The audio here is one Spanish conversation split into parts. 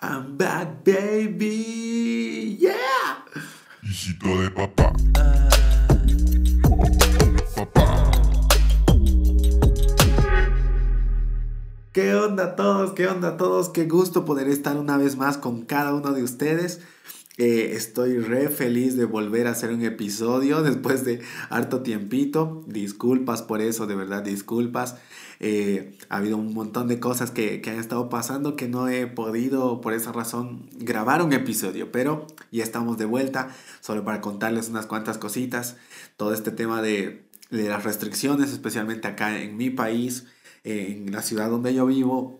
I'm back, baby. Yeah. Hijito de papá. Papá. ¿Qué onda todos? ¿Qué onda todos? Qué gusto poder estar una vez más con cada uno de ustedes. Eh, estoy re feliz de volver a hacer un episodio después de harto tiempito. Disculpas por eso, de verdad, disculpas. Eh, ha habido un montón de cosas que, que, han estado pasando que no he podido por esa razón grabar un episodio, pero ya estamos de vuelta solo para contarles unas cuantas cositas. Todo este tema de, de las restricciones, especialmente acá en mi país, en la ciudad donde yo vivo,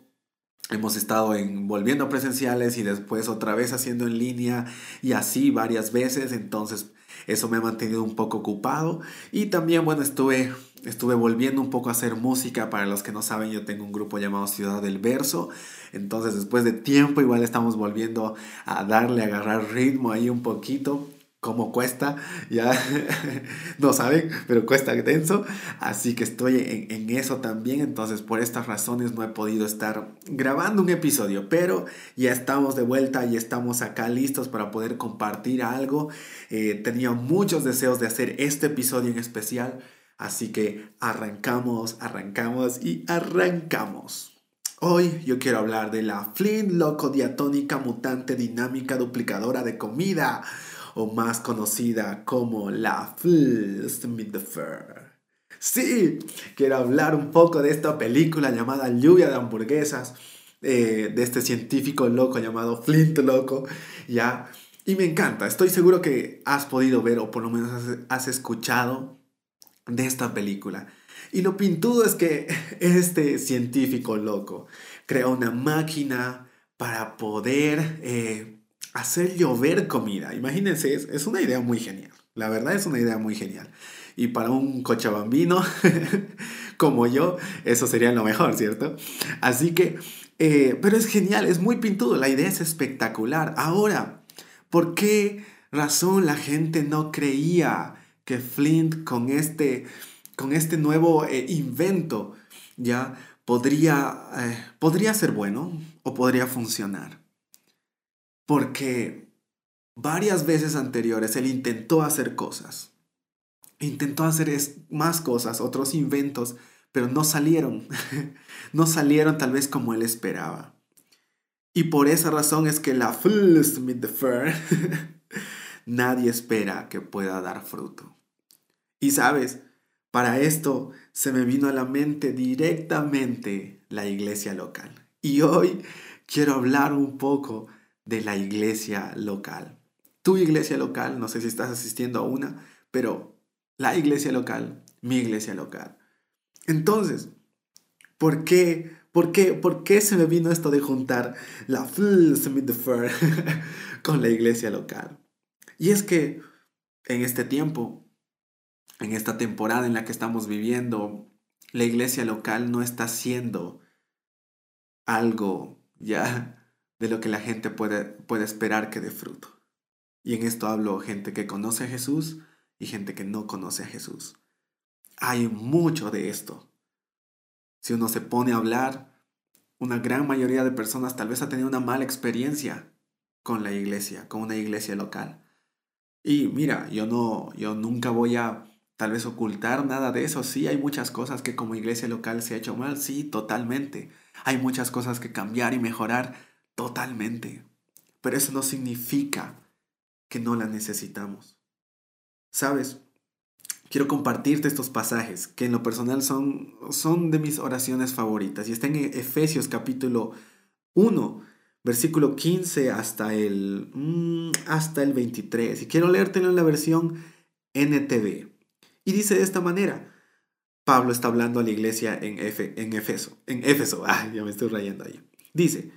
Hemos estado en, volviendo presenciales y después otra vez haciendo en línea y así varias veces. Entonces eso me ha mantenido un poco ocupado. Y también, bueno, estuve, estuve volviendo un poco a hacer música. Para los que no saben, yo tengo un grupo llamado Ciudad del Verso. Entonces después de tiempo igual estamos volviendo a darle, a agarrar ritmo ahí un poquito cómo cuesta, ya no saben, pero cuesta denso, así que estoy en, eso también, entonces por estas razones no he podido estar grabando un episodio, pero ya estamos de vuelta y estamos acá listos para poder compartir algo, eh, tenía muchos deseos de hacer este episodio en especial, así que arrancamos, arrancamos y arrancamos. Hoy yo quiero hablar de la Flint Loco Diatónica Mutante Dinámica Duplicadora de Comida o más conocida como la Fur. Sí, quiero hablar un poco de esta película llamada Lluvia de hamburguesas, eh, de este científico loco llamado Flint Loco, ¿ya? Y me encanta, estoy seguro que has podido ver o por lo menos has, escuchado de esta película. Y lo pintudo es que este científico loco creó una máquina para poder eh, hacer llover comida. Imagínense, es, una idea muy genial. La verdad es una idea muy genial. Y para un cochabambino como yo, eso sería lo mejor, ¿cierto? Así que, eh, pero es genial, es muy pintudo, la idea es espectacular. Ahora, ¿por qué razón la gente no creía que Flint con este, con este nuevo eh, invento ya podría, eh, podría ser bueno o podría funcionar? Porque varias veces anteriores él intentó hacer cosas, intentó hacer más cosas, otros inventos, pero no salieron, no salieron tal vez como él esperaba. Y por esa razón es que la Smith the Fur nadie espera que pueda dar fruto. Y sabes, para esto se me vino a la mente directamente la iglesia local. Y hoy quiero hablar un poco de la iglesia local. Tu iglesia local, no sé si estás asistiendo a una, pero la iglesia local, mi iglesia local. Entonces, ¿por qué? ¿Por qué, ¿Por qué se me vino esto de juntar la con la iglesia local? Y es que en este tiempo, en esta temporada en la que estamos viviendo, la iglesia local no está haciendo algo ya de lo que la gente puede, puede esperar que dé fruto. Y en esto hablo gente que conoce a Jesús y gente que no conoce a Jesús. Hay mucho de esto. Si uno se pone a hablar, una gran mayoría de personas tal vez ha tenido una mala experiencia con la iglesia, con una iglesia local. Y mira, yo no, yo nunca voy a tal vez ocultar nada de eso. Sí, hay muchas cosas que como iglesia local se ha hecho mal, sí, totalmente. Hay muchas cosas que cambiar y mejorar, Totalmente. Pero eso no significa que no la necesitamos. ¿Sabes? Quiero compartirte estos pasajes que en lo personal son, son de mis oraciones favoritas y están en Efesios capítulo 1, versículo 15 hasta el, mm, hasta el 23. Y quiero leértelo en la versión NTV. Y dice de esta manera, Pablo está hablando a la iglesia en, en Efeso, en Éfeso, ah, ya me estoy rayando ahí. Dice,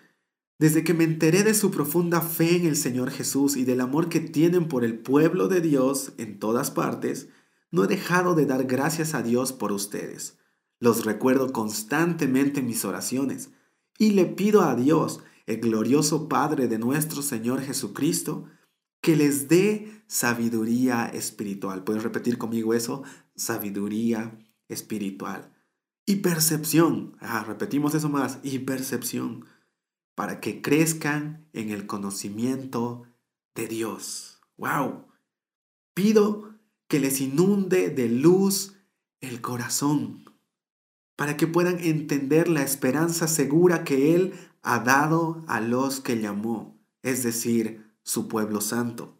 desde que me enteré de su profunda fe en el Señor Jesús y del amor que tienen por el pueblo de Dios en todas partes, no he dejado de dar gracias a Dios por ustedes. Los recuerdo constantemente en mis oraciones y le pido a Dios, el glorioso Padre de nuestro Señor Jesucristo, que les dé sabiduría espiritual. ¿Puedes repetir conmigo eso? Sabiduría espiritual. Y percepción. Ah, repetimos eso más. Y percepción para que crezcan en el conocimiento de Dios. ¡Wow! Pido que les inunde de luz el corazón, para que puedan entender la esperanza segura que Él ha dado a los que llamó, es decir, su pueblo santo,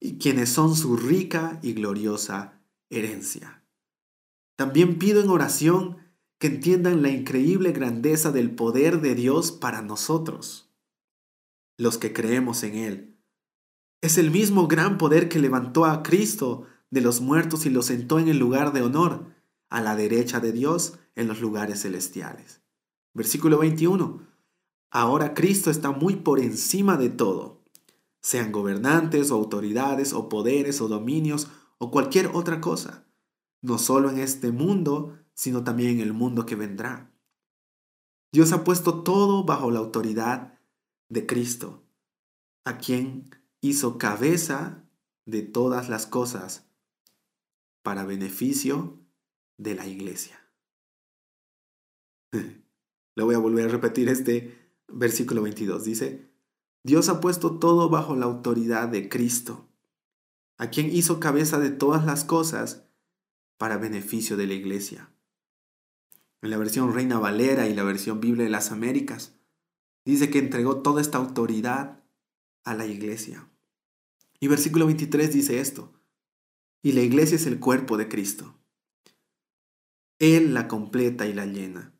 y quienes son su rica y gloriosa herencia. También pido en oración que entiendan la increíble grandeza del poder de Dios para nosotros, los que creemos en Él. Es el mismo gran poder que levantó a Cristo de los muertos y lo sentó en el lugar de honor, a la derecha de Dios en los lugares celestiales. Versículo 21. Ahora Cristo está muy por encima de todo, sean gobernantes o autoridades o poderes o dominios o cualquier otra cosa, no solo en este mundo, sino también en el mundo que vendrá. Dios ha puesto todo bajo la autoridad de Cristo, a quien hizo cabeza de todas las cosas para beneficio de la iglesia. Le voy a volver a repetir este versículo 22. Dice, Dios ha puesto todo bajo la autoridad de Cristo, a quien hizo cabeza de todas las cosas para beneficio de la iglesia. En la versión Reina Valera y la versión Biblia de las Américas, dice que entregó toda esta autoridad a la iglesia. Y versículo 23 dice esto, y la iglesia es el cuerpo de Cristo. Él la completa y la llena.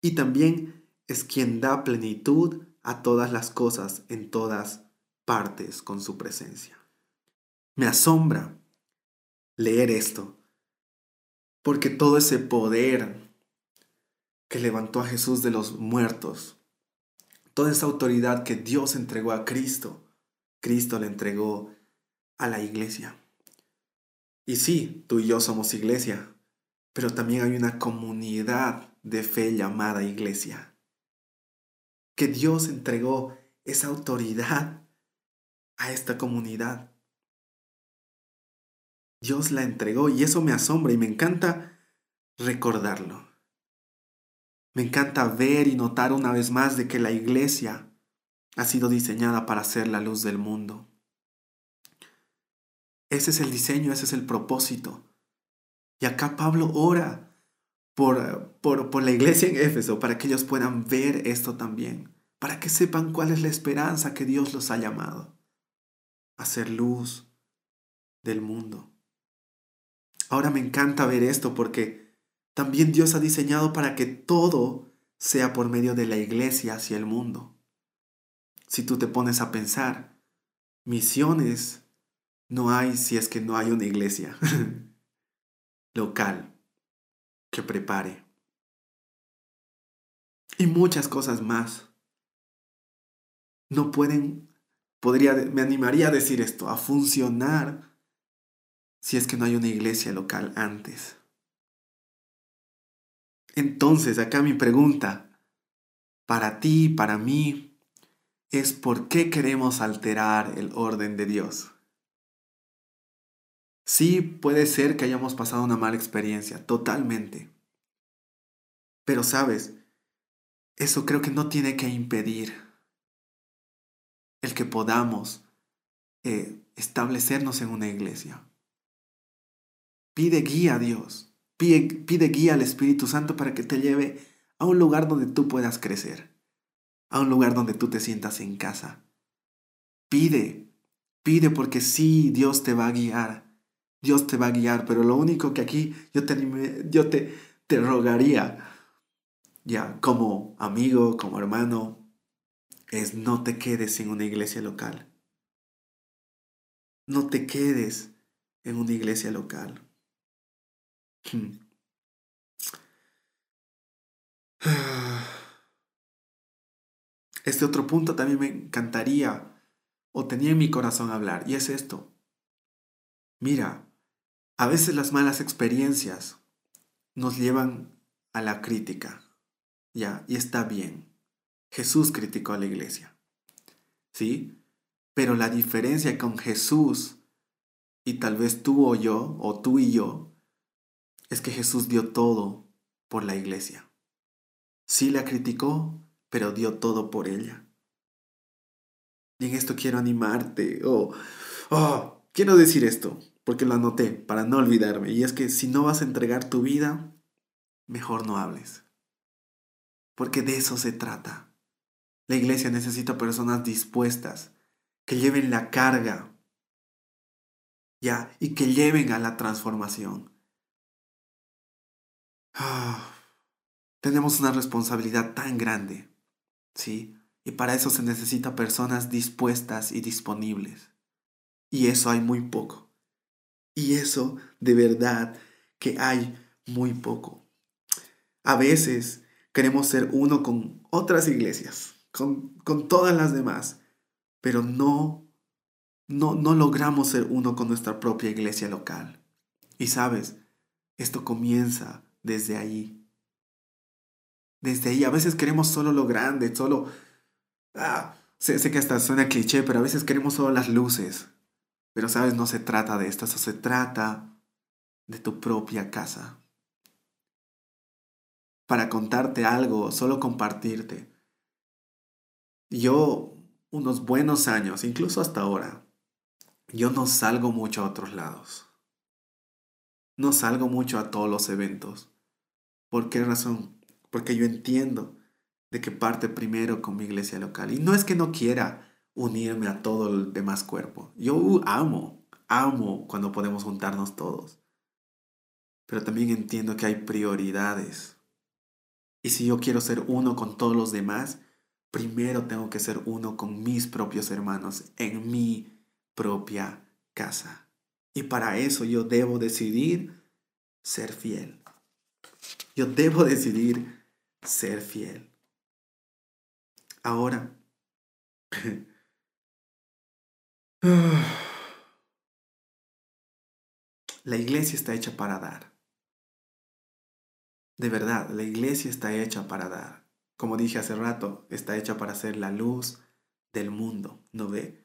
Y también es quien da plenitud a todas las cosas en todas partes con su presencia. Me asombra leer esto, porque todo ese poder que levantó a Jesús de los muertos, toda esa autoridad que Dios entregó a Cristo, Cristo le entregó a la iglesia. Y sí, tú y yo somos iglesia, pero también hay una comunidad de fe llamada iglesia. Que Dios entregó esa autoridad a esta comunidad. Dios la entregó y eso me asombra y me encanta recordarlo. Me encanta ver y notar una vez más de que la iglesia ha sido diseñada para ser la luz del mundo. Ese es el diseño, ese es el propósito. Y acá Pablo ora por, por, por la iglesia en Éfeso para que ellos puedan ver esto también, para que sepan cuál es la esperanza que Dios los ha llamado a ser luz del mundo. Ahora me encanta ver esto porque también Dios ha diseñado para que todo sea por medio de la iglesia hacia el mundo. Si tú te pones a pensar, misiones no hay si es que no hay una iglesia local que prepare. Y muchas cosas más. No pueden, podría, me animaría a decir esto, a funcionar si es que no hay una iglesia local antes. Entonces, acá mi pregunta, para ti, para mí, es por qué queremos alterar el orden de Dios. Sí, puede ser que hayamos pasado una mala experiencia, totalmente. Pero sabes, eso creo que no tiene que impedir el que podamos eh, establecernos en una iglesia. Pide guía a Dios, pide, guía al Espíritu Santo para que te lleve a un lugar donde tú puedas crecer, a un lugar donde tú te sientas en casa. Pide, pide porque sí, Dios te va a guiar. Dios te va a guiar, pero lo único que aquí yo te, yo te, te rogaría, ya como amigo, como hermano, es no te quedes en una iglesia local. No te quedes en una iglesia local. Hmm. Este otro punto también me encantaría o tenía en mi corazón hablar, y es esto. Mira, a veces las malas experiencias nos llevan a la crítica, ¿ya? Y está bien. Jesús criticó a la iglesia, ¿sí? Pero la diferencia con Jesús y tal vez tú o yo, o tú y yo, es que Jesús dio todo por la iglesia. Sí la criticó, pero dio todo por ella. Y en esto quiero animarte. Oh, quiero decir esto, porque lo anoté para no olvidarme. Y es que si no vas a entregar tu vida, mejor no hables. Porque de eso se trata. La iglesia necesita personas dispuestas, que lleven la carga, ya, y que lleven a la transformación. Tenemos una responsabilidad tan grande, ¿sí? Y para eso se necesita personas dispuestas y disponibles. Y eso hay muy poco. Y eso de verdad que hay muy poco. A veces queremos ser uno con otras iglesias, con, con todas las demás, pero no, no, no logramos ser uno con nuestra propia iglesia local. Y sabes, esto comienza desde ahí. Desde ahí, a veces queremos solo lo grande, solo... Ah, sé, sé que hasta suena cliché, pero a veces queremos solo las luces. Pero sabes, no se trata de esto, eso se trata de tu propia casa. Para contarte algo, solo compartirte. Yo, unos buenos años, incluso hasta ahora, yo no salgo mucho a otros lados. No salgo mucho a todos los eventos. ¿Por qué razón? Porque yo entiendo de que parte primero con mi iglesia local. Y no es que no quiera unirme a todo el demás cuerpo. Yo amo, amo cuando podemos juntarnos todos. Pero también entiendo que hay prioridades. Y si yo quiero ser uno con todos los demás, primero tengo que ser uno con mis propios hermanos en mi propia casa. Y para eso yo debo decidir ser fiel. Yo debo decidir ser fiel. Ahora, La iglesia está hecha para dar. De verdad, la iglesia está hecha para dar. Como dije hace rato, está hecha para ser la luz del mundo, ¿no ve?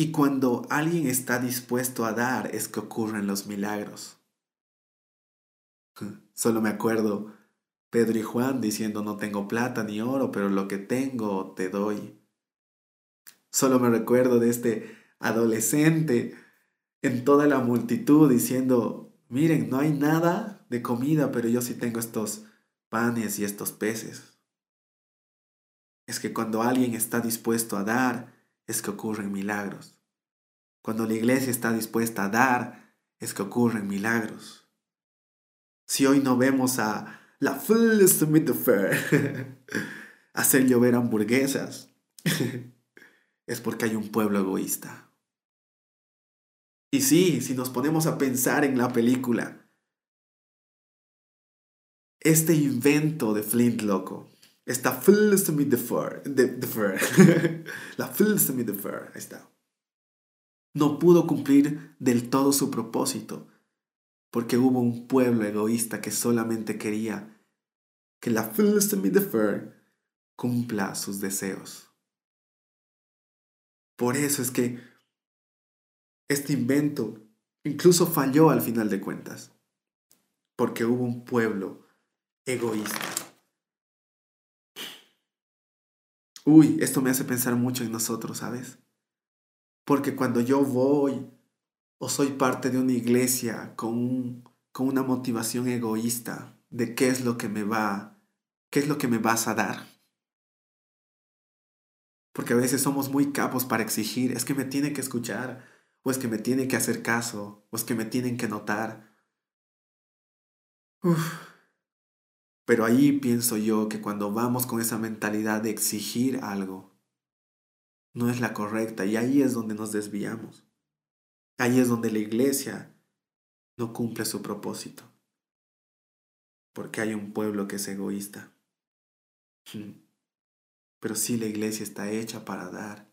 Y cuando alguien está dispuesto a dar es que ocurren los milagros. Solo me acuerdo Pedro y Juan diciendo no tengo plata ni oro, pero lo que tengo te doy. Solo me recuerdo de este adolescente en toda la multitud diciendo, miren, no hay nada de comida, pero yo sí tengo estos panes y estos peces. Es que cuando alguien está dispuesto a dar, es que ocurren milagros. Cuando la iglesia está dispuesta a dar, es que ocurren milagros. Si hoy no vemos a la Full Fair hacer llover hamburguesas, es porque hay un pueblo egoísta. Y sí, si nos ponemos a pensar en la película, este invento de Flint loco, esta the the, fair. la Full the Fair, ahí está, no pudo cumplir del todo su propósito, porque hubo un pueblo egoísta que solamente quería que la Full the Fair cumpla sus deseos. Por eso es que este invento incluso falló al final de cuentas, porque hubo un pueblo egoísta. Uy, esto me hace pensar mucho en nosotros, ¿sabes? Porque cuando yo voy o soy parte de una iglesia con, con una motivación egoísta de qué es lo que me va, qué es lo que me vas a dar, porque a veces somos muy capos para exigir, es que me tiene que escuchar, o es que me tiene que hacer caso, o es que me tienen que notar. Pero ahí pienso yo que cuando vamos con esa mentalidad de exigir algo, no es la correcta y ahí es donde nos desviamos. Ahí es donde la iglesia no cumple su propósito. Porque hay un pueblo que es egoísta. Pero sí la iglesia está hecha para dar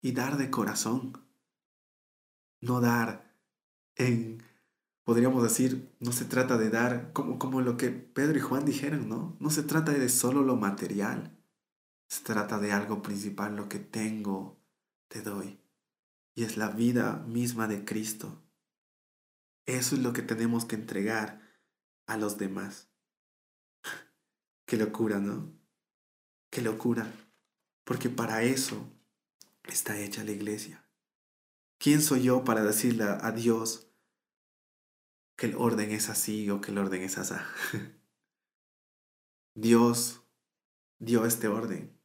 y dar de corazón. No dar en, podríamos decir, no se trata de dar como, como lo que Pedro y Juan dijeron, ¿no? No se trata de solo lo material. Se trata de algo principal, lo que tengo, te doy. Y es la vida misma de Cristo. Eso es lo que tenemos que entregar a los demás. Qué locura, ¿no? Qué locura. Porque para eso está hecha la iglesia. ¿Quién soy yo para decirle a Dios que el orden es así o que el orden es así? Dios dio este orden.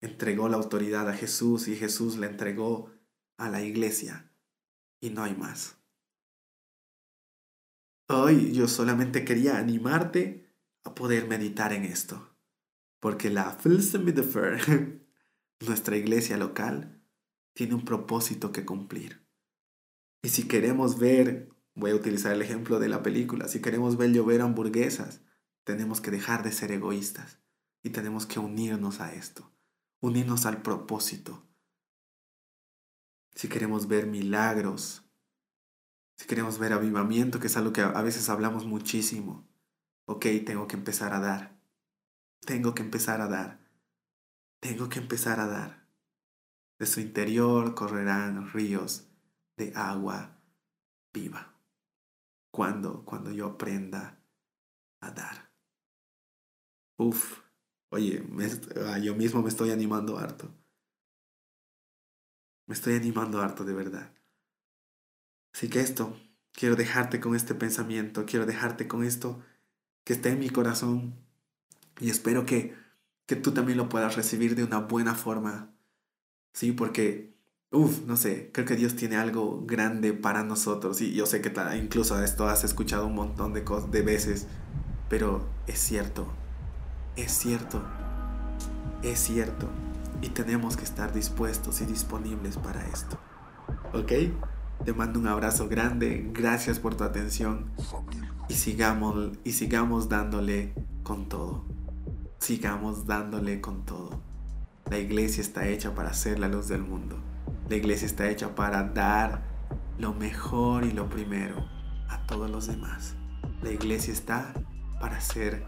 Entregó la autoridad a Jesús y Jesús le entregó a la iglesia. Y no hay más. Hoy yo solamente quería animarte a poder meditar en esto. Porque la nuestra iglesia local, tiene un propósito que cumplir. Y si queremos ver, voy a utilizar el ejemplo de la película, si queremos ver llover hamburguesas, tenemos que dejar de ser egoístas y tenemos que unirnos a esto, unirnos al propósito. Si queremos ver milagros, si queremos ver avivamiento, que es algo que a veces hablamos muchísimo, ok, tengo que empezar a dar. Tengo que empezar a dar. Tengo que empezar a dar. De su interior correrán ríos de agua viva. Cuando, cuando yo aprenda a dar. Uf, oye, ah, yo mismo me estoy animando harto. Me estoy animando harto de verdad. Así que esto, quiero dejarte con este pensamiento, quiero dejarte con esto que está en mi corazón y espero que, que tú también lo puedas recibir de una buena forma. Sí, porque, uff, no sé, creo que Dios tiene algo grande para nosotros y yo sé que incluso esto has escuchado un montón de, de veces, pero es cierto, es cierto, es cierto y tenemos que estar dispuestos y disponibles para esto. ¿Ok? Te mando un abrazo grande, gracias por tu atención y sigamos, y sigamos dándole con todo. Sigamos dándole con todo. La iglesia está hecha para ser la luz del mundo. La iglesia está hecha para dar lo mejor y lo primero a todos los demás. La iglesia está para hacer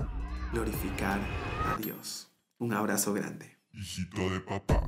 glorificar a Dios. Un abrazo grande. Hijito de papá.